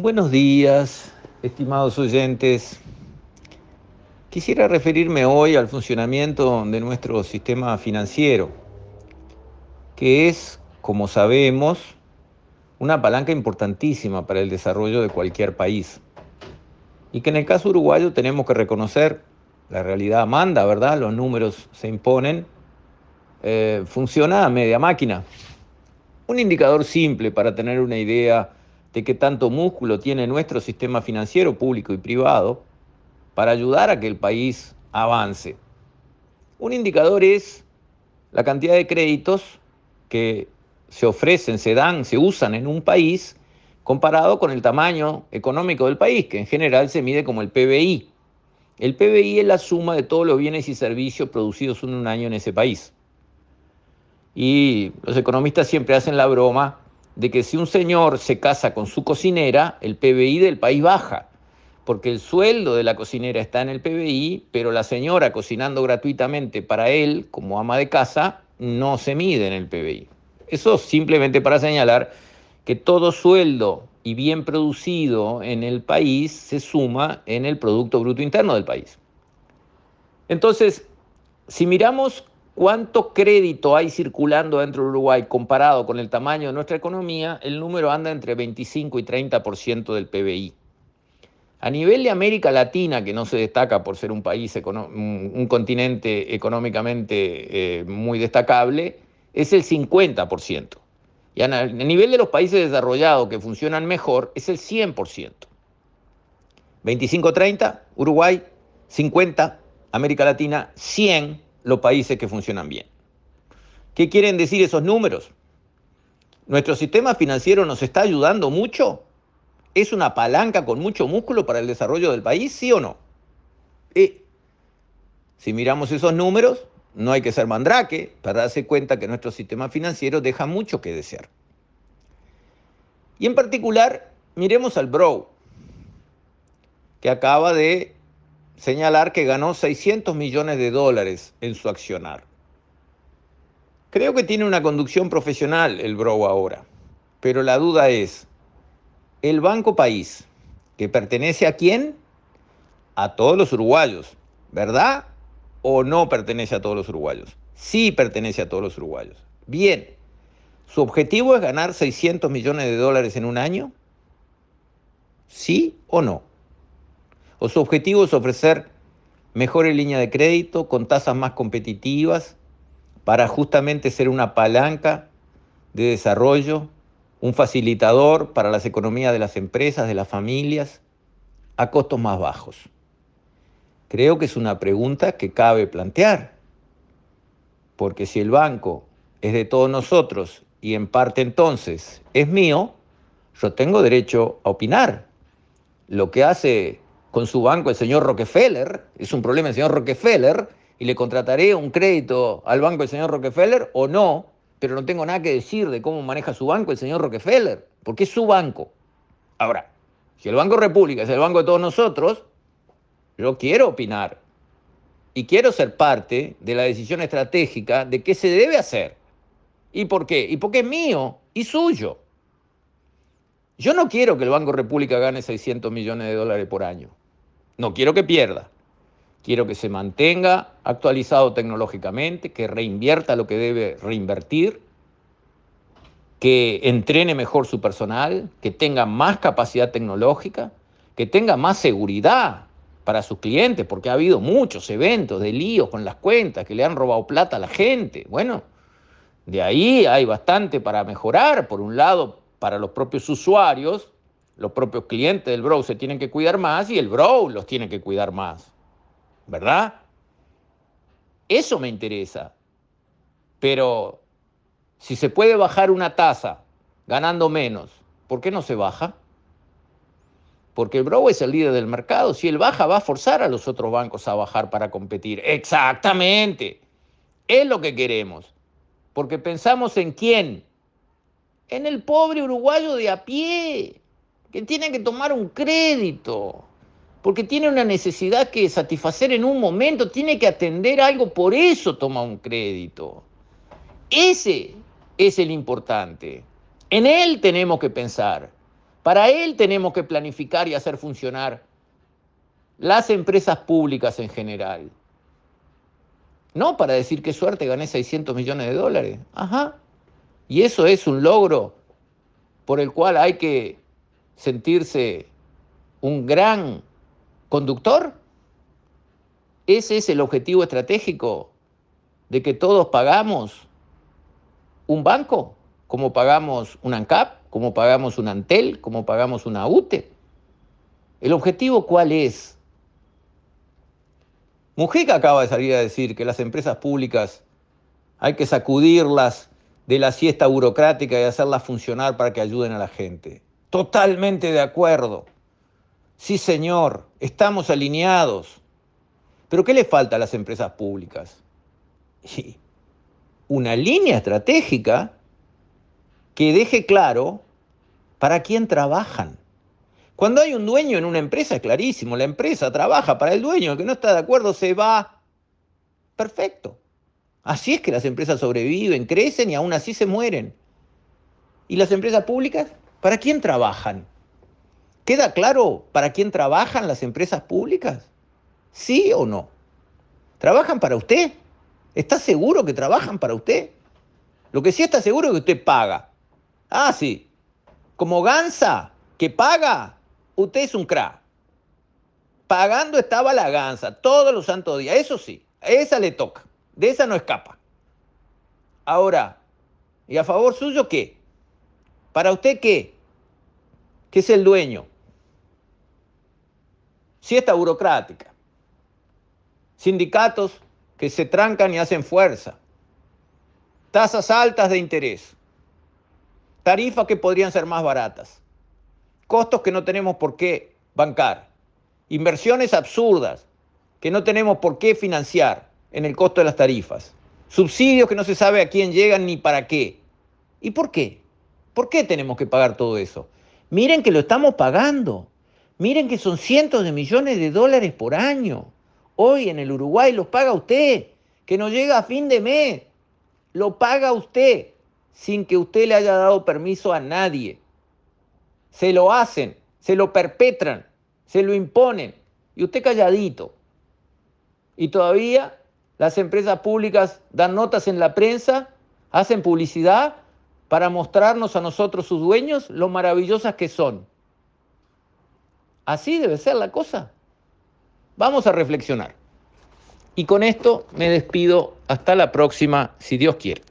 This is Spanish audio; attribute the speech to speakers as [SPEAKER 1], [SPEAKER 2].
[SPEAKER 1] Buenos días, estimados oyentes. Quisiera referirme hoy al funcionamiento de nuestro sistema financiero, que es, como sabemos, una palanca importantísima para el desarrollo de cualquier país. Y que en el caso uruguayo tenemos que reconocer, la realidad manda, ¿verdad? Los números se imponen. Eh, funciona a media máquina. Un indicador simple para tener una idea de qué tanto músculo tiene nuestro sistema financiero público y privado para ayudar a que el país avance. Un indicador es la cantidad de créditos que se ofrecen, se dan, se usan en un país comparado con el tamaño económico del país, que en general se mide como el PBI. El PBI es la suma de todos los bienes y servicios producidos en un año en ese país. Y los economistas siempre hacen la broma de que si un señor se casa con su cocinera, el PBI del país baja, porque el sueldo de la cocinera está en el PBI, pero la señora cocinando gratuitamente para él como ama de casa no se mide en el PBI. Eso simplemente para señalar que todo sueldo y bien producido en el país se suma en el Producto Bruto Interno del país. Entonces, si miramos cuánto crédito hay circulando dentro de Uruguay comparado con el tamaño de nuestra economía, el número anda entre 25 y 30% del PBI. A nivel de América Latina, que no se destaca por ser un país, un continente económicamente eh, muy destacable, es el 50%. Y a nivel de los países desarrollados que funcionan mejor, es el 100%. 25-30, Uruguay, 50, América Latina, 100, los países que funcionan bien. ¿Qué quieren decir esos números? ¿Nuestro sistema financiero nos está ayudando mucho? ¿Es una palanca con mucho músculo para el desarrollo del país, sí o no? Y si miramos esos números, no hay que ser mandrake para darse cuenta que nuestro sistema financiero deja mucho que desear. Y en particular, miremos al Bro, que acaba de señalar que ganó 600 millones de dólares en su accionar. Creo que tiene una conducción profesional el Bro ahora, pero la duda es, ¿el Banco País, que pertenece a quién? A todos los uruguayos, ¿verdad? ¿O no pertenece a todos los uruguayos? Sí pertenece a todos los uruguayos. Bien, ¿su objetivo es ganar 600 millones de dólares en un año? ¿Sí o no? O su objetivo es ofrecer mejores líneas de crédito con tasas más competitivas para justamente ser una palanca de desarrollo, un facilitador para las economías de las empresas, de las familias, a costos más bajos. Creo que es una pregunta que cabe plantear, porque si el banco es de todos nosotros y en parte entonces es mío, yo tengo derecho a opinar. Lo que hace con su banco el señor Rockefeller, es un problema el señor Rockefeller, y le contrataré un crédito al banco del señor Rockefeller o no, pero no tengo nada que decir de cómo maneja su banco el señor Rockefeller, porque es su banco. Ahora, si el Banco República es el banco de todos nosotros, yo quiero opinar y quiero ser parte de la decisión estratégica de qué se debe hacer. ¿Y por qué? Y porque es mío y suyo. Yo no quiero que el Banco República gane 600 millones de dólares por año. No quiero que pierda. Quiero que se mantenga actualizado tecnológicamente, que reinvierta lo que debe reinvertir, que entrene mejor su personal, que tenga más capacidad tecnológica, que tenga más seguridad para sus clientes, porque ha habido muchos eventos de líos con las cuentas, que le han robado plata a la gente. Bueno, de ahí hay bastante para mejorar. Por un lado, para los propios usuarios, los propios clientes del Bro se tienen que cuidar más y el Bro los tiene que cuidar más. ¿Verdad? Eso me interesa. Pero si se puede bajar una tasa ganando menos, ¿por qué no se baja? Porque el Bro es el líder del mercado. Si él baja, va a forzar a los otros bancos a bajar para competir. Exactamente. Es lo que queremos. Porque pensamos en quién. En el pobre uruguayo de a pie que tiene que tomar un crédito, porque tiene una necesidad que satisfacer en un momento, tiene que atender algo, por eso toma un crédito. Ese es el importante. En él tenemos que pensar, Para él tenemos que planificar y hacer funcionar las empresas públicas en general. No para decir qué suerte gané 600 millones de dólares. Ajá. Y eso es un logro por el cual hay que sentirse un gran conductor. Ese es el objetivo estratégico de que todos pagamos un banco, como pagamos un ANCAP, como pagamos un ANTEL, como pagamos una UTE. ¿El objetivo cuál es? Mujica acaba de salir a decir que las empresas públicas hay que sacudirlas de la siesta burocrática y hacerlas funcionar para que ayuden a la gente. Totalmente de acuerdo. Sí, señor, estamos alineados. Pero ¿qué le falta a las empresas públicas? una línea estratégica que deje claro para quién trabajan. Cuando hay un dueño en una empresa es clarísimo, la empresa trabaja para el dueño, el que no está de acuerdo se va. Perfecto. Así es que las empresas sobreviven, crecen y aún así se mueren. ¿Y las empresas públicas? ¿Para quién trabajan? ¿Queda claro para quién trabajan las empresas públicas? ¿Sí o no? ¿Trabajan para usted? ¿Está seguro que trabajan para usted? Lo que sí está seguro es que usted paga. Ah, sí. Como Gansa, que paga, usted es un crack. Pagando estaba la gansa todos los santos días. Eso sí, esa le toca. De esa no escapa. Ahora, ¿y a favor suyo qué? ¿Para usted qué? ¿Qué es el dueño? Si está burocrática. Sindicatos que se trancan y hacen fuerza. Tasas altas de interés. Tarifas que podrían ser más baratas costos que no tenemos por qué bancar, inversiones absurdas que no tenemos por qué financiar en el costo de las tarifas, subsidios que no se sabe a quién llegan ni para qué. ¿Y por qué? ¿Por qué tenemos que pagar todo eso? Miren que lo estamos pagando. Miren que son cientos de millones de dólares por año. Hoy en el Uruguay los paga usted, que no llega a fin de mes. Lo paga usted sin que usted le haya dado permiso a nadie se lo hacen, se lo perpetran, se lo imponen. Y usted calladito. Y todavía las empresas públicas dan notas en la prensa, hacen publicidad para mostrarnos a nosotros sus dueños lo maravillosas que son. Así debe ser la cosa. Vamos a reflexionar. Y con esto me despido hasta la próxima, si Dios quiere.